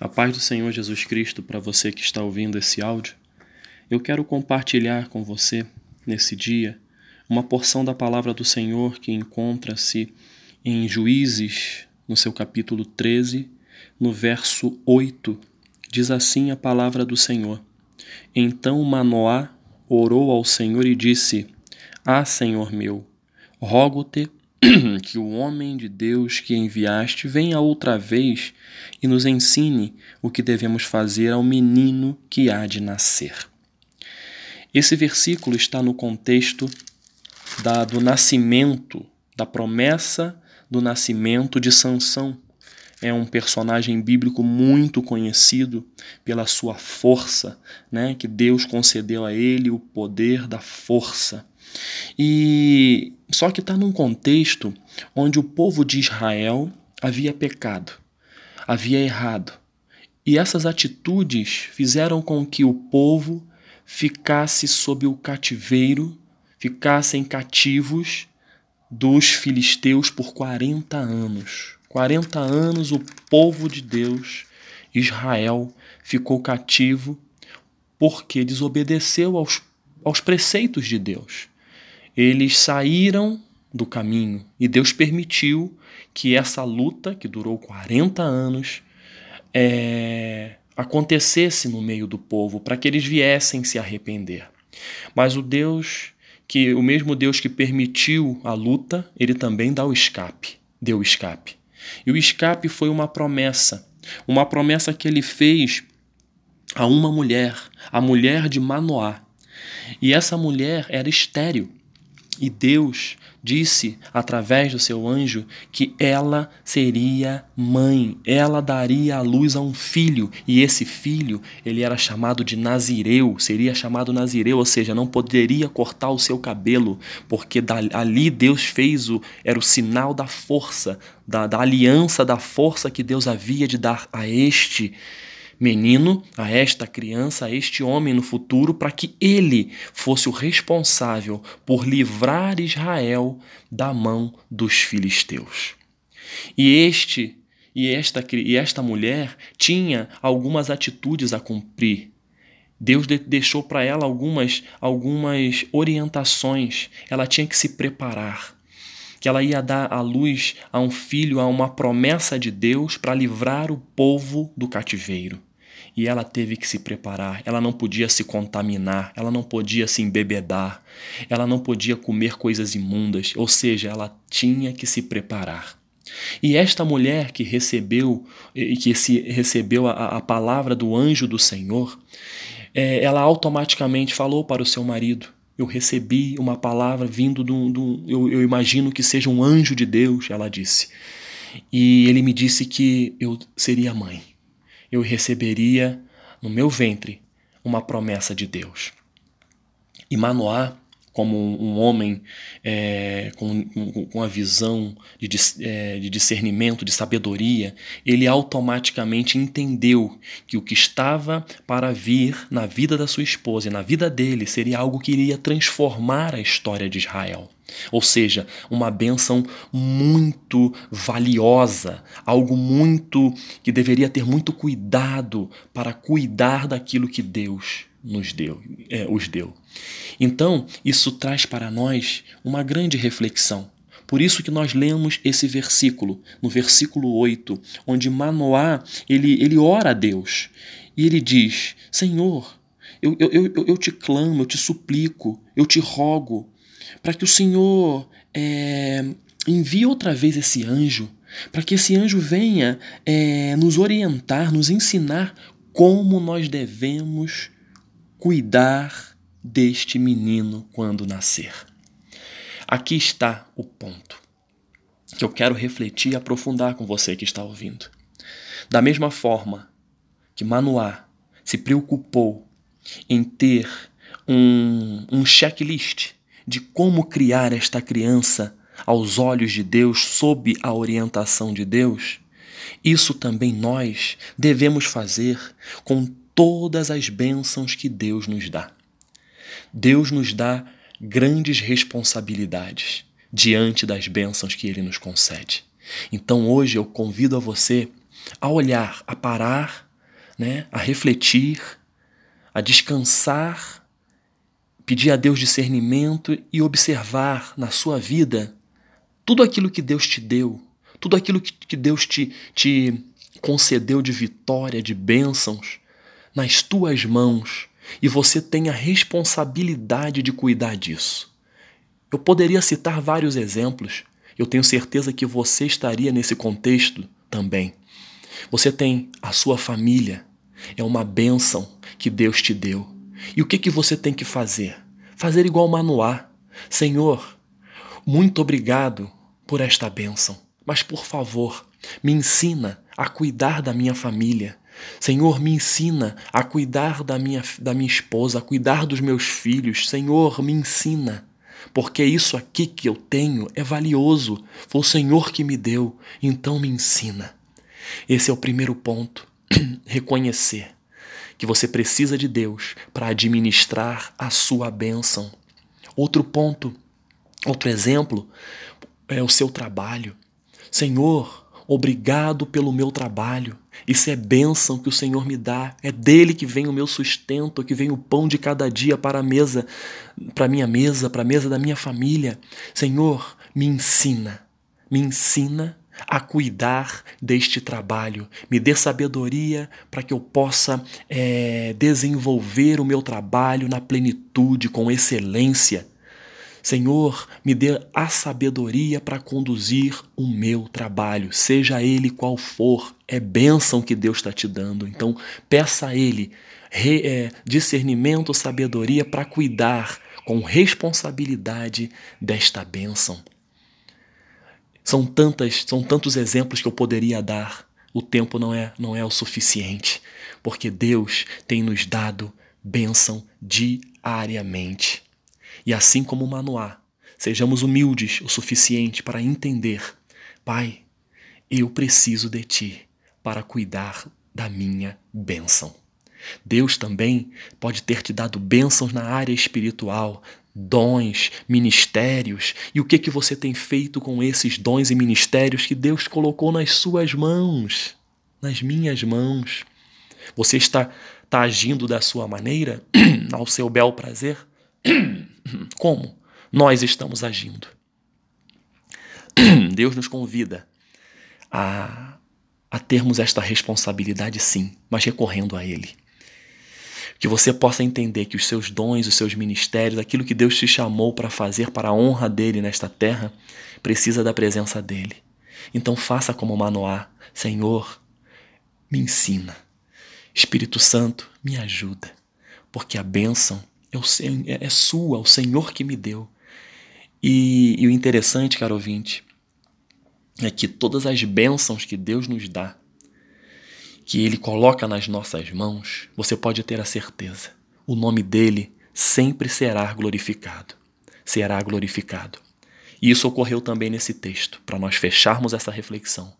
A paz do Senhor Jesus Cristo para você que está ouvindo esse áudio. Eu quero compartilhar com você, nesse dia, uma porção da palavra do Senhor que encontra-se em Juízes, no seu capítulo 13, no verso 8. Diz assim a palavra do Senhor: Então Manoá orou ao Senhor e disse: Ah, Senhor meu, rogo-te que o homem de Deus que enviaste venha outra vez e nos ensine o que devemos fazer ao menino que há de nascer. Esse versículo está no contexto da, do nascimento, da promessa do nascimento de Sansão. É um personagem bíblico muito conhecido pela sua força, né? que Deus concedeu a ele o poder da força. E só que está num contexto onde o povo de Israel havia pecado, havia errado. E essas atitudes fizeram com que o povo ficasse sob o cativeiro, ficassem cativos dos filisteus por 40 anos. 40 anos o povo de Deus, Israel, ficou cativo porque desobedeceu aos, aos preceitos de Deus eles saíram do caminho e Deus permitiu que essa luta, que durou 40 anos, é, acontecesse no meio do povo, para que eles viessem se arrepender. Mas o Deus que o mesmo Deus que permitiu a luta, ele também dá o escape, deu o escape. E o escape foi uma promessa, uma promessa que ele fez a uma mulher, a mulher de Manoá. E essa mulher era estéril. E Deus disse através do seu anjo que ela seria mãe, ela daria a luz a um filho, e esse filho, ele era chamado de Nazireu, seria chamado Nazireu, ou seja, não poderia cortar o seu cabelo, porque ali Deus fez o era o sinal da força, da, da aliança da força que Deus havia de dar a este menino, a esta criança, a este homem no futuro, para que ele fosse o responsável por livrar Israel da mão dos filisteus. E este e esta, e esta mulher tinha algumas atitudes a cumprir. Deus de, deixou para ela algumas, algumas orientações. Ela tinha que se preparar que ela ia dar a luz a um filho, a uma promessa de Deus para livrar o povo do cativeiro e ela teve que se preparar. Ela não podia se contaminar, ela não podia se embebedar, ela não podia comer coisas imundas, ou seja, ela tinha que se preparar. E esta mulher que recebeu que se recebeu a, a palavra do anjo do Senhor, é, ela automaticamente falou para o seu marido: eu recebi uma palavra vindo do, do eu, eu imagino que seja um anjo de Deus, ela disse. E ele me disse que eu seria mãe eu receberia no meu ventre uma promessa de Deus. E Manoá, como um homem é, com, com a visão de, é, de discernimento, de sabedoria, ele automaticamente entendeu que o que estava para vir na vida da sua esposa e na vida dele seria algo que iria transformar a história de Israel. Ou seja, uma bênção muito valiosa, algo muito que deveria ter muito cuidado para cuidar daquilo que Deus nos deu, é, os deu. Então, isso traz para nós uma grande reflexão. Por isso que nós lemos esse versículo, no versículo 8, onde Manoá, ele, ele ora a Deus e ele diz: Senhor, eu, eu, eu, eu te clamo, eu te suplico, eu te rogo, para que o Senhor é, envie outra vez esse anjo, para que esse anjo venha é, nos orientar, nos ensinar como nós devemos cuidar deste menino quando nascer. Aqui está o ponto que eu quero refletir e aprofundar com você que está ouvindo. Da mesma forma que Manoá se preocupou em ter um, um checklist de como criar esta criança aos olhos de Deus, sob a orientação de Deus, isso também nós devemos fazer com todas as bênçãos que Deus nos dá. Deus nos dá grandes responsabilidades diante das bênçãos que Ele nos concede. Então hoje eu convido a você a olhar, a parar né, a refletir, a descansar, pedir a Deus discernimento e observar na sua vida tudo aquilo que Deus te deu, tudo aquilo que Deus te, te concedeu de vitória, de bênçãos, nas tuas mãos e você tem a responsabilidade de cuidar disso. Eu poderia citar vários exemplos, eu tenho certeza que você estaria nesse contexto também. Você tem a sua família, é uma bênção que Deus te deu. E o que, que você tem que fazer? Fazer igual Manoá. Senhor, muito obrigado por esta bênção, mas por favor, me ensina a cuidar da minha família. Senhor, me ensina a cuidar da minha, da minha esposa, a cuidar dos meus filhos. Senhor, me ensina. Porque isso aqui que eu tenho é valioso. Foi o Senhor que me deu, então me ensina. Esse é o primeiro ponto. Reconhecer que você precisa de Deus para administrar a sua bênção. Outro ponto, outro exemplo, é o seu trabalho. Senhor, obrigado pelo meu trabalho. Isso é bênção que o Senhor me dá. É dele que vem o meu sustento, que vem o pão de cada dia para a mesa, para minha mesa, para a mesa da minha família. Senhor, me ensina, me ensina a cuidar deste trabalho. Me dê sabedoria para que eu possa é, desenvolver o meu trabalho na plenitude, com excelência. Senhor, me dê a sabedoria para conduzir o meu trabalho, seja ele qual for, é bênção que Deus está te dando. Então, peça a Ele re, é, discernimento, sabedoria para cuidar com responsabilidade desta bênção. São tantas, são tantos exemplos que eu poderia dar. O tempo não é, não é o suficiente, porque Deus tem nos dado bênção diariamente. E assim como Manoá, sejamos humildes o suficiente para entender: Pai, eu preciso de Ti para cuidar da minha bênção. Deus também pode ter te dado bênçãos na área espiritual, dons, ministérios. E o que que você tem feito com esses dons e ministérios que Deus colocou nas suas mãos, nas minhas mãos? Você está, está agindo da sua maneira, ao seu bel prazer? Como nós estamos agindo? Deus nos convida a, a termos esta responsabilidade, sim, mas recorrendo a Ele. Que você possa entender que os seus dons, os seus ministérios, aquilo que Deus te chamou para fazer para a honra dele nesta terra, precisa da presença dele. Então faça como Manoá: Senhor, me ensina. Espírito Santo, me ajuda, porque a bênção é, é sua, é o Senhor que me deu. E, e o interessante, caro ouvinte, é que todas as bênçãos que Deus nos dá, que Ele coloca nas nossas mãos, você pode ter a certeza, o nome dele sempre será glorificado. Será glorificado. E isso ocorreu também nesse texto, para nós fecharmos essa reflexão.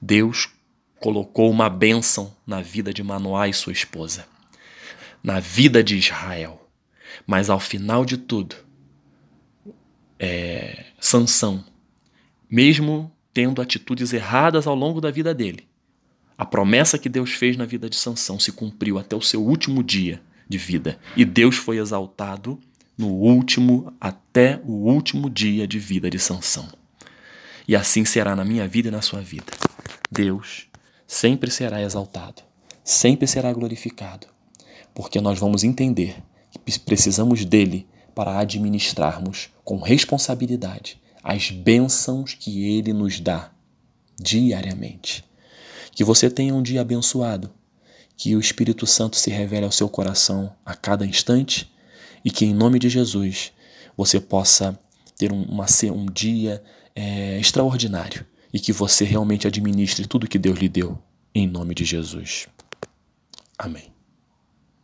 Deus colocou uma bênção na vida de Manoá e sua esposa, na vida de Israel. Mas ao final de tudo, é, Sansão, mesmo tendo atitudes erradas ao longo da vida dele, a promessa que Deus fez na vida de Sansão se cumpriu até o seu último dia de vida. E Deus foi exaltado no último, até o último dia de vida de Sansão. E assim será na minha vida e na sua vida. Deus sempre será exaltado, sempre será glorificado, porque nós vamos entender precisamos dele para administrarmos com responsabilidade as bênçãos que ele nos dá diariamente. Que você tenha um dia abençoado, que o Espírito Santo se revele ao seu coração a cada instante e que, em nome de Jesus, você possa ter um, uma, um dia é, extraordinário e que você realmente administre tudo que Deus lhe deu, em nome de Jesus. Amém.